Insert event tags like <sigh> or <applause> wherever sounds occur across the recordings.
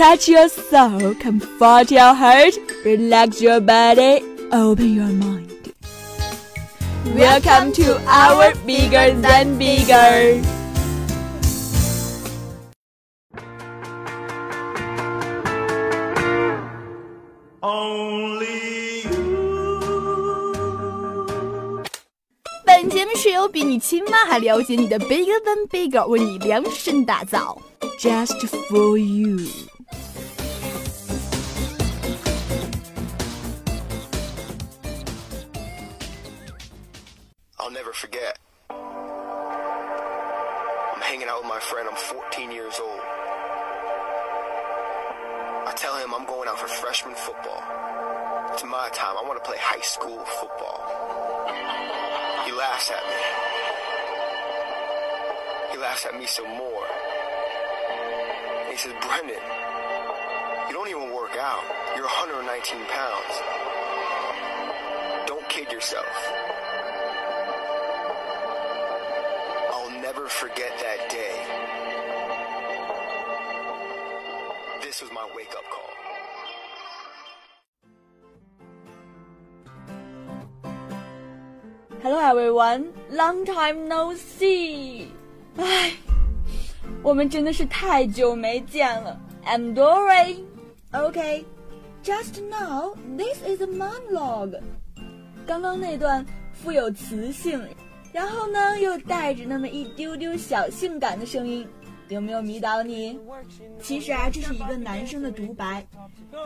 touch your soul, comfort your heart, relax your body, open your mind. Welcome to our Bigger Than Bigger. Only you. 本节目是由比你亲妈还了解你的 Bigger Than Bigger 为你量身打造。 Just for you. I'll never forget. I'm hanging out with my friend. I'm 14 years old. I tell him I'm going out for freshman football. It's my time. I want to play high school football. He laughs at me. He laughs at me some more. He says, Brendan, you don't even work out. You're 119 pounds. Don't kid yourself. forget that day. This was my wake up call. Hello everyone, long time no see. 唉，我们真的是太久没见了。I'm Dory. Okay, just now this is a monologue. 刚刚那段富有磁性， 然后呢又带着那么一丢丢小性感的声音，有没有迷倒你？其实啊，这是一个男生的独白。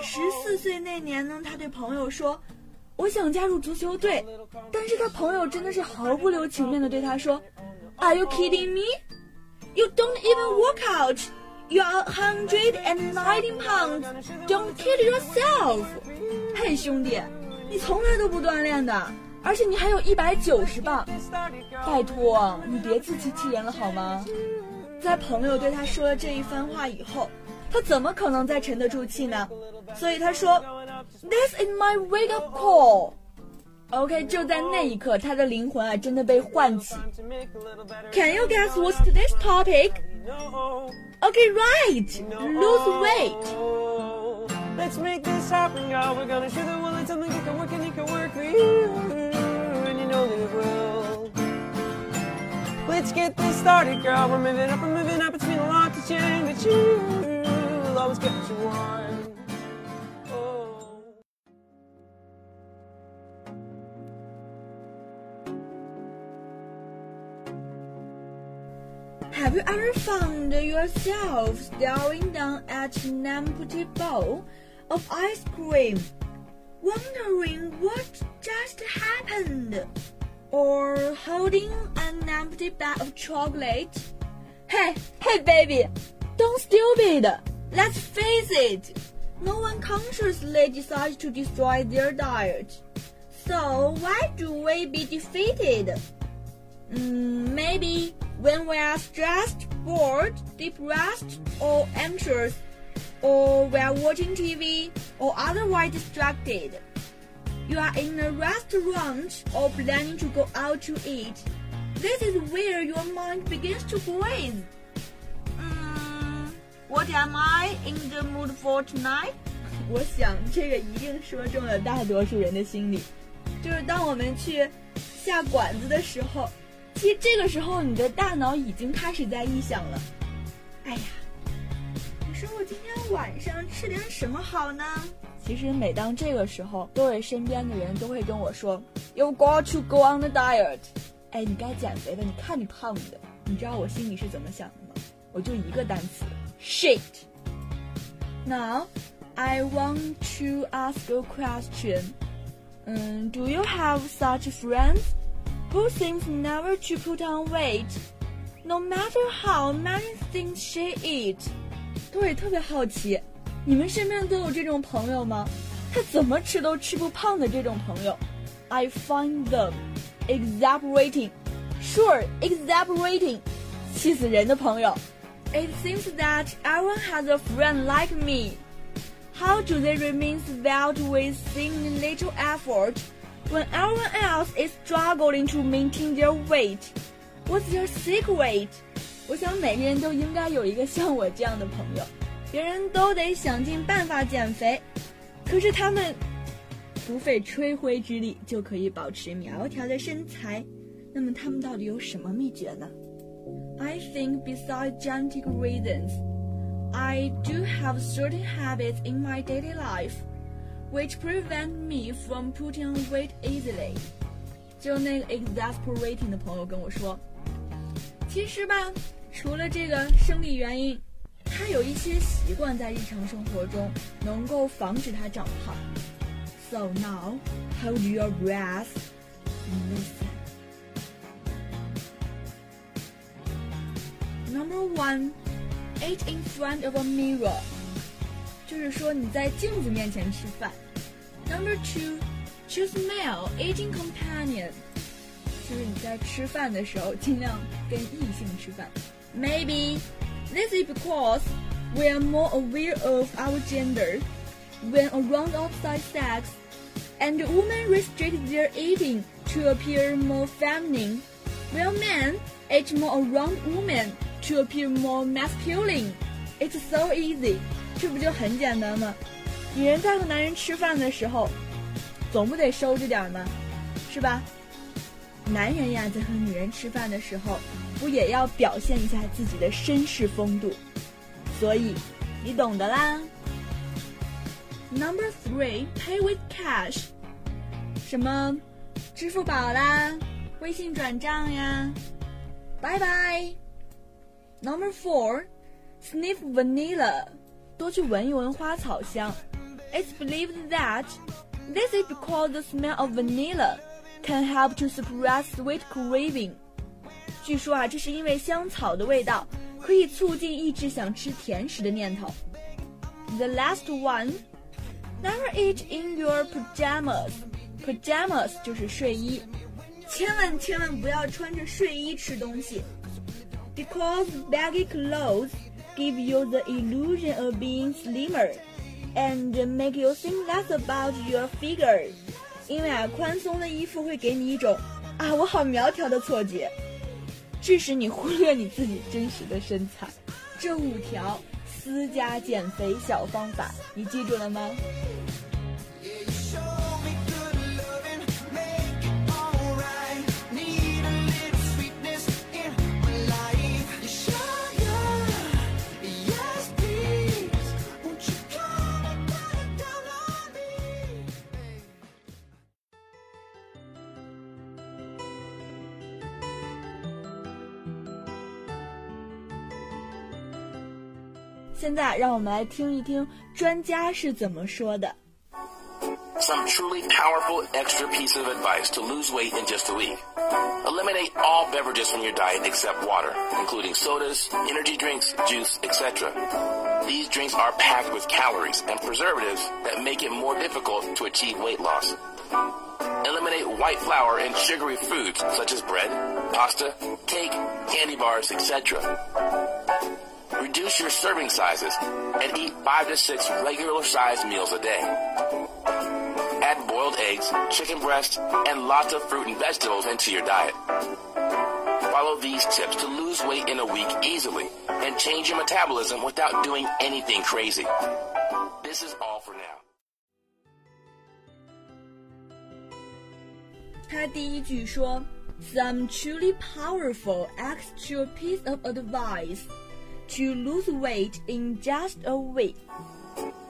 十四岁那年呢，他对朋友说。我想加入足球队，但是他朋友真的是毫不留情面的对他说：“Are you kidding me? You don't even work out. You are hundred and nineteen pounds. Don't kid yourself.” 嘿，兄弟，你从来都不锻炼的，而且你还有一百九十磅，拜托你别自欺欺人了好吗？在朋友对他说了这一番话以后，他怎么可能再沉得住气呢？所以他说。This is my wake up call. OK，就在那一刻，他的灵魂啊，真的被唤起。Can you guess what's today's topic? OK, right. Lose weight. Let's make this happen, y'all. We're gonna show the world it's something that can work and it can work for you. Let's get this started, girl. We're moving up, we're moving up. It's been a lot to change, but you will always get what you want. Have you ever found yourself staring down at an empty bowl of ice cream, wondering what just happened? Or holding an empty bag of chocolate? Hey, hey baby, don't stupid! Let's face it, no one consciously decides to destroy their diet. So why do we be defeated? Mm, maybe when we are stressed, bored, depressed, or anxious, or we are watching TV or otherwise distracted. You are in a restaurant or planning to go out to eat. This is where your mind begins to breathe. Mm, what am I in the mood for tonight? <laughs> 我想这个一定说中了大多数人的心理，就是当我们去下馆子的时候。其实这个时候，你的大脑已经开始在臆想了。哎呀， 你说我今天晚上吃点什么好呢？其实每当这个时候，各位身边的人都会跟我说：“You got to go on the diet。”哎，你该减肥了，你看你胖的。你知道我心里是怎么想的吗？我就一个单词：shit。Now, I want to ask a question. 嗯，Do you have such friends? who seems never to put on weight, no matter how many things she eat。都会特别好奇，你们身边都有这种朋友吗？他怎么吃都吃不胖的这种朋友，I find them exasperating. Sure, exasperating. 气死人的朋友。It seems that everyone has a friend like me. How do they remain svelte with seemingly little effort? when everyone else is struggling to maintain their weight. What's their secret? 我想每个人都应该有一个像我这样的朋友，别人都得想尽办法减肥，可是他们不费吹灰之力就可以保持苗条的身材。那么他们到底有什么秘诀呢？I think besides genetic reasons, I do have certain habits in my daily life which prevent me from putting on weight easily。就那个 exasperating 的朋友跟我说，其实吧，除了这个生理原因。他有一些习惯在日常生活中能够防止他长胖。So now, hold your breath and listen. Number one, eat in front of a mirror，就是说你在镜子面前吃饭。Number two, choose male eating companion， 就是你在吃饭的时候尽量跟异性吃饭。Maybe this is because we are more aware of our gender when around opposite sex, and women restrict their eating to appear more feminine, while men eat more around women to appear more masculine. It's so easy，这不就很简单吗？女人在和男人吃饭的时候，总不得收着点吗？是吧？ 男人呀，在和女人吃饭的时候，不也要表现一下自己的绅士风度？所以，你懂得啦。Number three, pay with cash。什么？支付宝啦，微信转账呀。拜拜。Number four, sniff vanilla。多去闻一闻花草香。It's believed that this is because the smell of vanilla can help to suppress sweet craving。据说啊，这是因为香草的味道可以促进抑制想吃甜食的念头。The last one, never eat in your pajamas. Pajamas 就是睡衣，千万千万不要穿着睡衣吃东西，because baggy clothes give you the illusion of being slimmer and make you think less about your figure。 因为啊，宽松的衣服会给你一种啊我好苗条的错觉，致使你忽略你自己真实的身材。这五条私家减肥小方法，你记住了吗？现在让我们来听一听专家是怎么说的。Some truly powerful extra piece of advice to lose weight in just a week. Eliminate all beverages from your diet except water, including sodas, energy drinks, juice, etc. These drinks are packed with calories and preservatives that make it more difficult to achieve weight loss. Eliminate white flour and sugary foods such as bread, pasta, cake, candy bars, etc. Reduce your serving sizes and eat five to six regular sized meals a day. Add boiled eggs, chicken breast, and lots of fruit and vegetables into your diet. Follow these tips to lose weight in a week easily and change your metabolism without doing anything crazy. This is all for now. 他第一句说，Some truly powerful extra piece of advice to lose weight in just a week.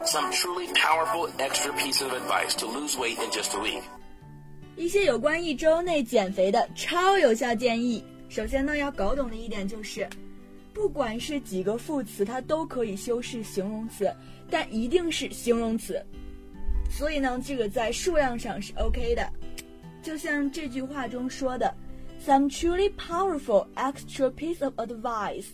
Some truly powerful extra piece of advice to lose weight in just a week. 一些有关一周内减肥的超有效建议。首先呢，要搞懂的一点就是，不管是几个副词，它都可以修饰形容词，但一定是形容词。所以呢，这个在数量上是 OK 的。就像这句话中说的，some truly powerful extra piece of advice。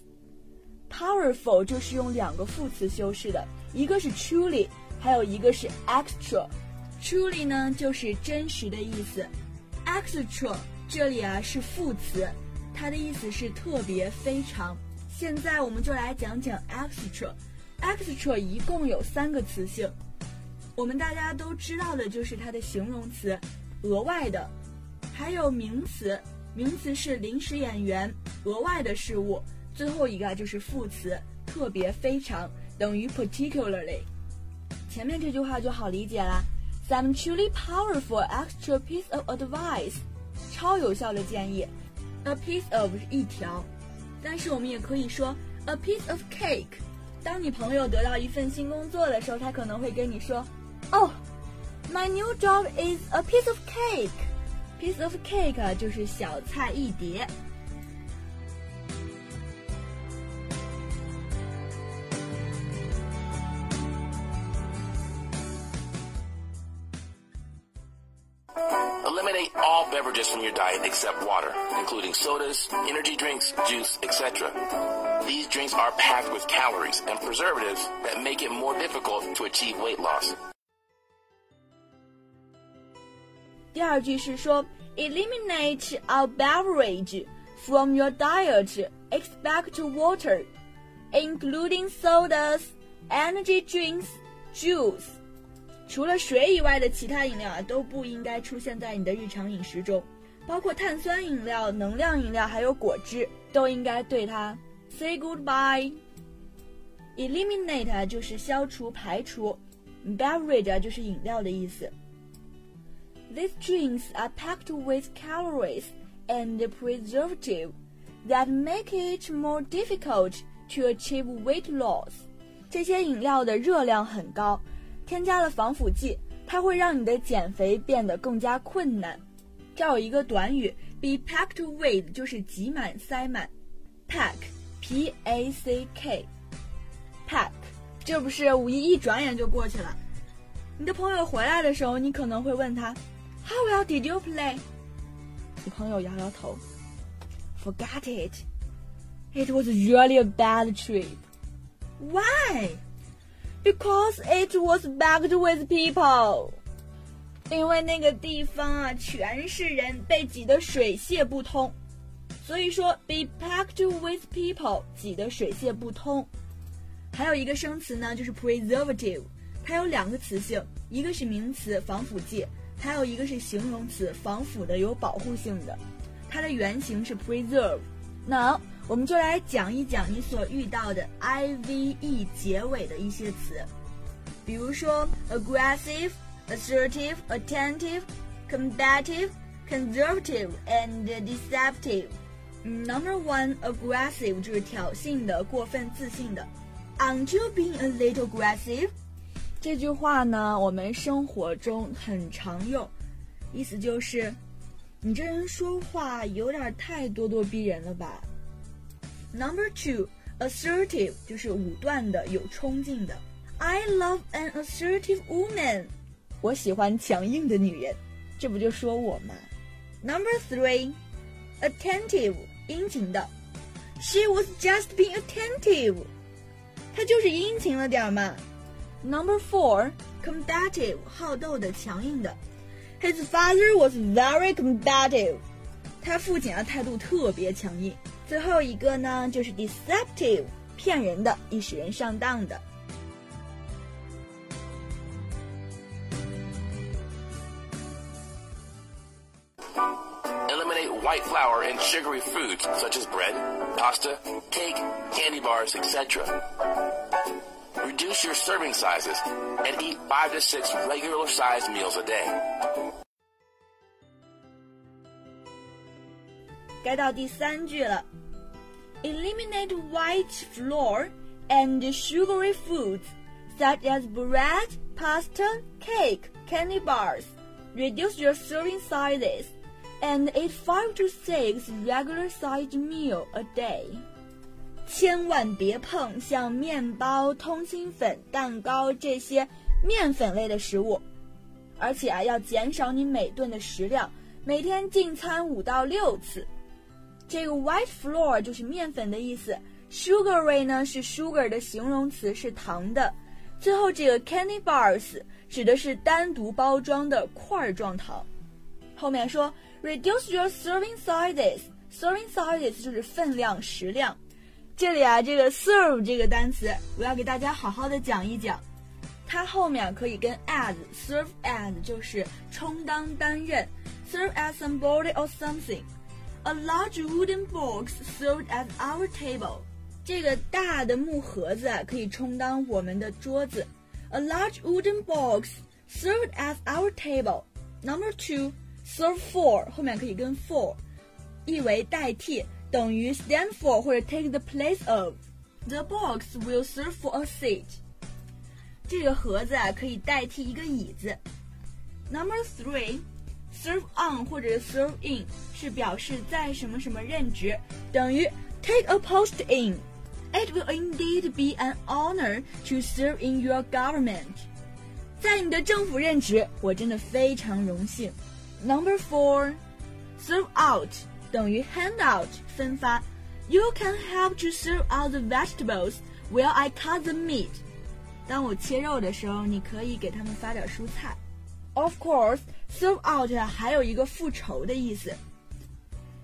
Powerful 就是用两个副词修饰的，一个是 truly，还有一个是 extra。Truly 呢就是真实的意思，extra 这里啊是副词，它的意思是特别、非常。现在我们就来讲讲 extra。extra 一共有三个词性，我们大家都知道的就是它的形容词，额外的，还有名词，名词是临时演员，额外的事物。最后一个就是副词，特别非常等于 particularly。前面这句话就好理解啦。Some truly powerful extra piece of advice，超有效的建议。A piece of 是一条，但是我们也可以说 a piece of cake。当你朋友得到一份新工作的时候，他可能会跟你说：“Oh, my new job is a piece of cake。” piece of cake 就是小菜一碟。your diet except water, including sodas, energy drinks, juice, etc. These drinks are packed with calories and preservatives that make it more difficult to achieve weight loss. 第二句是说，eliminate all beverage from your diet except water, including sodas, energy drinks, juice. 除了水以外的其他饮料啊，都不应该出现在你的日常饮食中， 包括碳酸饮料、能量饮料还有果汁，都应该对它 say goodbye。eliminate 就是消除、排除，beverage 就是饮料的意思。These drinks are packed with calories and preservative that make it more difficult to achieve weight loss。这些饮料的热量很高。添加了防腐剂，它会让你的减肥变得更加困难。这有一个短语，be packed with 就是挤满、塞满。pack，p a c k，pack，这不是五一一转眼就过去了。你的朋友回来的时候，你可能会问他，How well did you play？你朋友摇摇头，Forgot it. It was really a bad trip. Why? Because it was packed with people， 因为那个地方啊全是人，被挤得水泄不通。所以说，be packed with people，挤得水泄不通。还有一个生词呢，就是 preservative，它有两个词性，一个是名词防腐剂，还有一个是形容词防腐的、有保护性的。它的原型是 preserve。那我们就来讲一讲你所遇到的 i v e 结尾的一些词，比如说 aggressive、assertive、attentive、combative、conservative and deceptive。Number one, aggressive 就是挑衅的、过分自信的。Aren't you being a little aggressive？这句话呢，我们生活中很常用，意思就是你这人说话有点太咄咄逼人了吧。Number two, assertive 就是武断的、有冲劲的。I love an assertive woman。 我喜欢强硬的女人，这不就说我吗？Number three, attentive 殷勤的。She was just being attentive。她就是殷勤了点儿嘛。Number four, combative 好斗的、强硬的。His father was very combative。他父亲啊态度特别强硬。最后一个呢，就是 deceptive，骗人的，易使人上当的。flour and sugary foods such as bread, pasta, cake, candy bars, etc. Reduce your serving sizes and eat five to six regular sized meals a day. 该到第三句了。Eliminate white flour and sugary foods such as bread, pasta, cake, candy bars. Reduce your serving sizes and eat five to six regular-sized meal a day. 千万别碰像面包、通心粉、蛋糕这些面粉类的食物，而且啊要减少你每顿的食量，每天进餐五到六次。这个 white flour 就是面粉的意思，sugary 呢是 sugar 的形容词，是糖的。最后这个 candy bars 指的是单独包装的块状糖。后面说 reduce your serving sizes，serving sizes 就是分量、食量。这里啊，这个 serve 这个单词，我要给大家好好的讲一讲。它后面可以跟 as serve as 就是充当、担任，serve as somebody or something。A large wooden box served at our table。 这个大的木盒子啊，可以充当我们的桌子。A large wooden box served as our table. Number two, serve for 后面可以跟 for 意为代替，等于 stand for 或者 take the place of。The box will serve for a seat. 这个盒子啊，可以代替一个椅子。Number three, serve on 或者 serve in 是表示在什么什么任职，等于 take a post in。It will indeed be an honor to serve in your government。在你的政府任职，我真的非常荣幸。 Number four, serve out 等于 hand out 分发。You can help to serve out the vegetables while I cut the meat。当我切肉的时候，你可以给他们发点蔬菜。Of course, serve out 还有一个复仇的意思。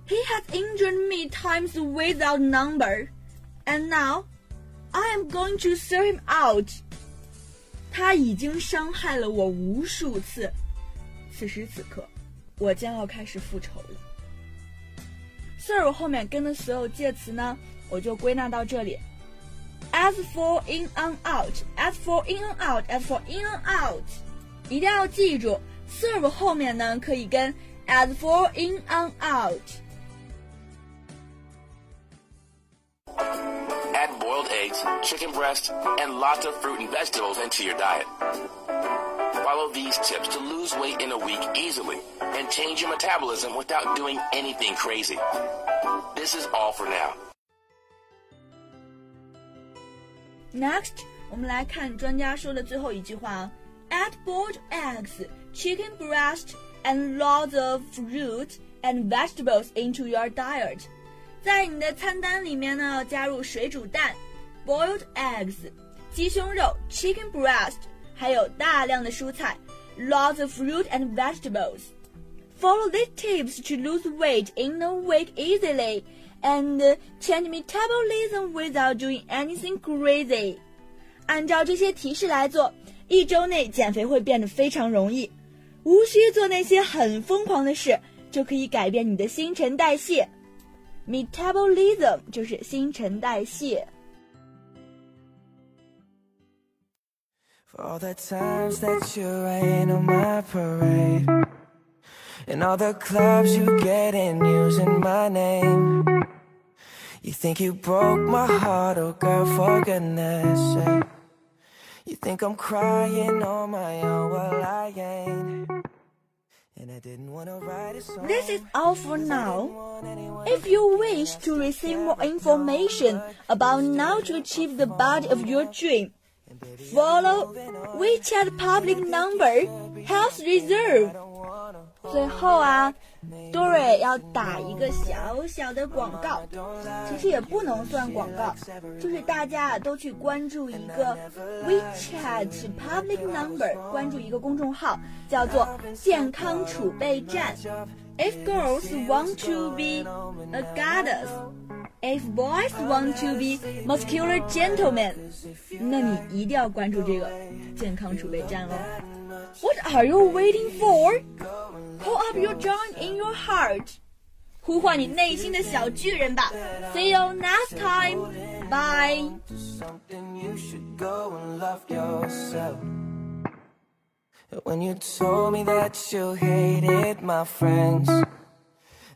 He has injured me times without number, and now I am going to serve him out. 他已经伤害了我无数次，此时此刻， 我将要开始复仇了。serve 后面跟的所有介词呢，我就归纳到这里。As for in and out, as for in and out, as for in and out，一定要记住，serve 后面呢可以跟 as for in and out。 Add boiled eggs, chicken breast, and lots of fruit and vegetables into your diet. Follow these tips to lose weight in a week easily and change your metabolism without doing anything crazy. This is all for now. Next，我们来看专家说的最后一句话啊：Add boiled eggs, chicken breast, and lots of fruit and vegetables into your diet。在你的餐单里面呢，加入水煮蛋 （boiled eggs）、鸡胸肉 （chicken breast）， 还有大量的蔬菜 （lots of fruit and vegetables）。Follow these tips to lose weight in a week easily and change metabolism without doing anything crazy. 按照这些提示来做，一周内减肥会变得非常容易，无需做那些很疯狂的事，就可以改变你的新陈代谢。Metabolism 就是新陈代谢。 For all the times that you rain on my parade. And all the clubs you get in using my name. You think you broke my heart, oh girl, for goodness sake. You think I'm crying on my own, well I ain't. And I didn't wanna write a song. This is all for now. If you wish to receive more information about how to achieve the body of your dream, follow WeChat public number Health Reserve。最后啊，Dory 要打一个小小的广告，其实也不能算广告，就是大家啊都去关注一个 WeChat public number，关注一个公众号，叫做健康储备站。If girls want to be a goddess, if boys want to be muscular gentlemen，那你一定要关注这个健康储备站哦。What are you waiting for? Pull up your giant in your heart，呼唤你内心的小巨人吧。See you next time. Bye. something you should go and love yourself. When you told me that you hated my friends,